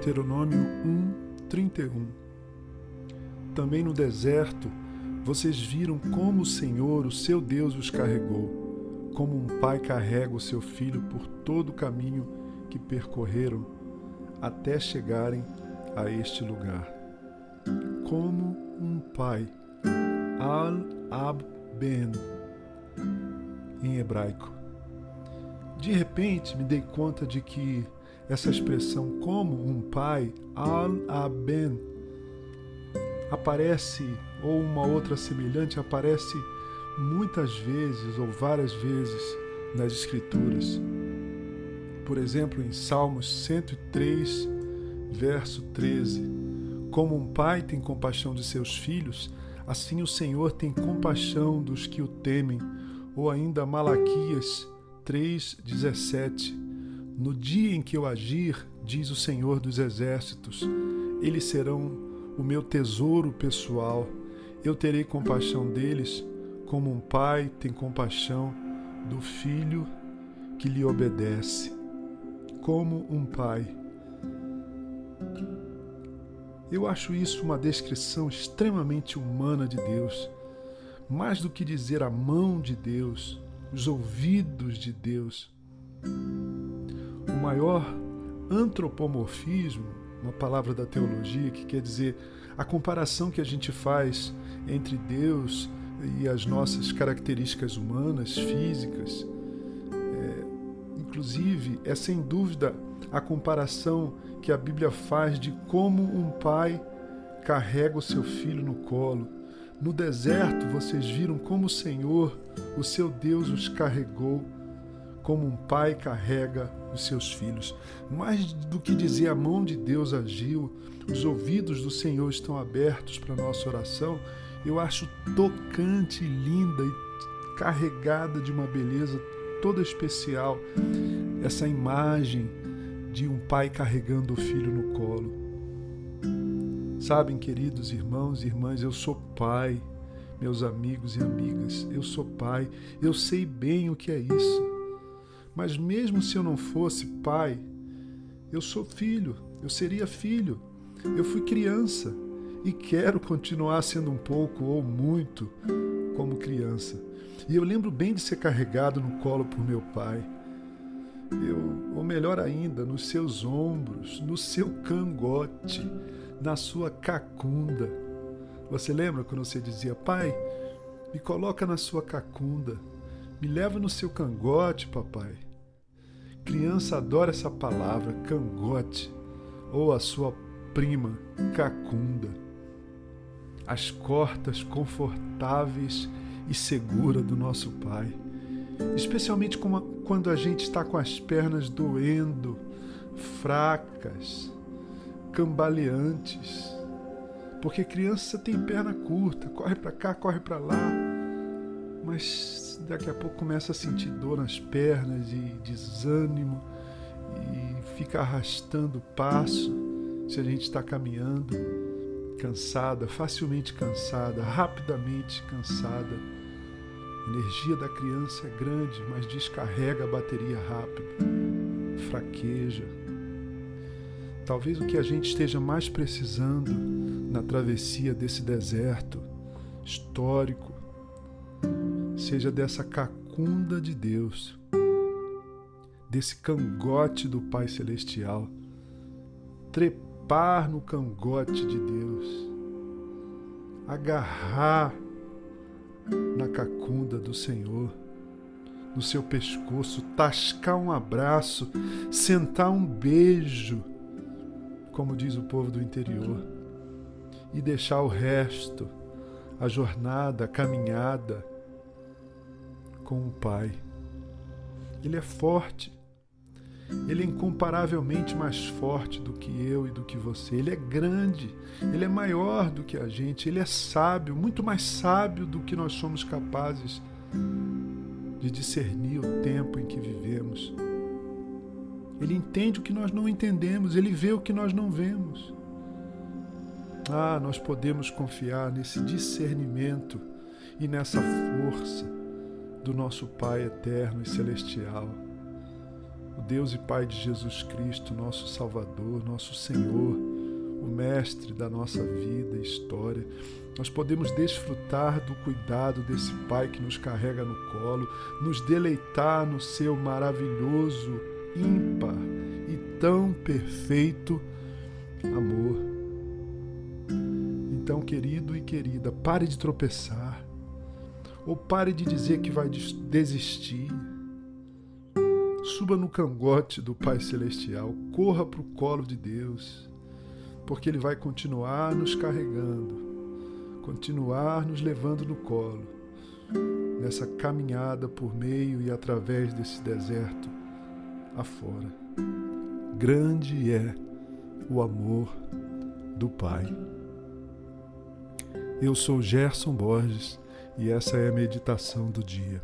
Deuteronômio 1, 31. Também no deserto vocês viram como o Senhor, o seu Deus, os carregou, como um pai carrega o seu filho por todo o caminho que percorreram até chegarem a este lugar. Como um pai. Al-Ab-Ben, em hebraico. De repente me dei conta de que essa expressão como um pai, al-aben, aparece, ou uma outra semelhante, aparece muitas vezes ou várias vezes nas Escrituras. Por exemplo, em Salmos 103, verso 13: Como um pai tem compaixão de seus filhos, assim o Senhor tem compaixão dos que o temem. Ou ainda Malaquias 3,17 no dia em que eu agir, diz o Senhor dos Exércitos, eles serão o meu tesouro pessoal. Eu terei compaixão deles, como um pai tem compaixão do filho que lhe obedece. Como um pai. Eu acho isso uma descrição extremamente humana de Deus. Mais do que dizer a mão de Deus, os ouvidos de Deus maior antropomorfismo, uma palavra da teologia que quer dizer a comparação que a gente faz entre Deus e as nossas características humanas, físicas. É, inclusive, é sem dúvida a comparação que a Bíblia faz de como um pai carrega o seu filho no colo. No deserto, vocês viram como o Senhor, o seu Deus, os carregou como um pai carrega os seus filhos. Mais do que dizer a mão de Deus agiu, os ouvidos do Senhor estão abertos para nossa oração, eu acho tocante, linda e carregada de uma beleza toda especial essa imagem de um pai carregando o filho no colo. Sabem, queridos irmãos e irmãs, eu sou pai, meus amigos e amigas, eu sou pai, eu sei bem o que é isso. Mas mesmo se eu não fosse pai, eu sou filho, eu seria filho. Eu fui criança e quero continuar sendo um pouco ou muito como criança. E eu lembro bem de ser carregado no colo por meu pai. Eu, ou melhor ainda, nos seus ombros, no seu cangote, na sua cacunda. Você lembra quando você dizia, pai, me coloca na sua cacunda? Me leva no seu cangote, papai. Criança adora essa palavra, cangote, ou a sua prima, cacunda. As cortas confortáveis e segura do nosso Pai. Especialmente quando a gente está com as pernas doendo, fracas, cambaleantes. Porque criança tem perna curta, corre para cá, corre para lá mas daqui a pouco começa a sentir dor nas pernas e desânimo e fica arrastando o passo se a gente está caminhando cansada, facilmente cansada, rapidamente cansada. A energia da criança é grande, mas descarrega a bateria rápido, fraqueja. Talvez o que a gente esteja mais precisando na travessia desse deserto histórico seja dessa cacunda de Deus, desse cangote do Pai Celestial, trepar no cangote de Deus, agarrar na cacunda do Senhor, no seu pescoço, tascar um abraço, sentar um beijo, como diz o povo do interior, e deixar o resto, a jornada, a caminhada, com o Pai. Ele é forte. Ele é incomparavelmente mais forte do que eu e do que você. Ele é grande, ele é maior do que a gente, ele é sábio, muito mais sábio do que nós somos capazes de discernir o tempo em que vivemos. Ele entende o que nós não entendemos, ele vê o que nós não vemos. Ah, nós podemos confiar nesse discernimento e nessa força do nosso Pai eterno e celestial. o Deus e Pai de Jesus Cristo, nosso Salvador, nosso Senhor, o Mestre da nossa vida e história, nós podemos desfrutar do cuidado desse Pai que nos carrega no colo, nos deleitar no seu maravilhoso, ímpar e tão perfeito amor. Então, querido e querida, pare de tropeçar, ou pare de dizer que vai desistir. Suba no cangote do Pai Celestial, corra para o colo de Deus, porque Ele vai continuar nos carregando continuar nos levando no colo nessa caminhada por meio e através desse deserto afora. Grande é o amor do Pai. Eu sou Gerson Borges e essa é a meditação do dia.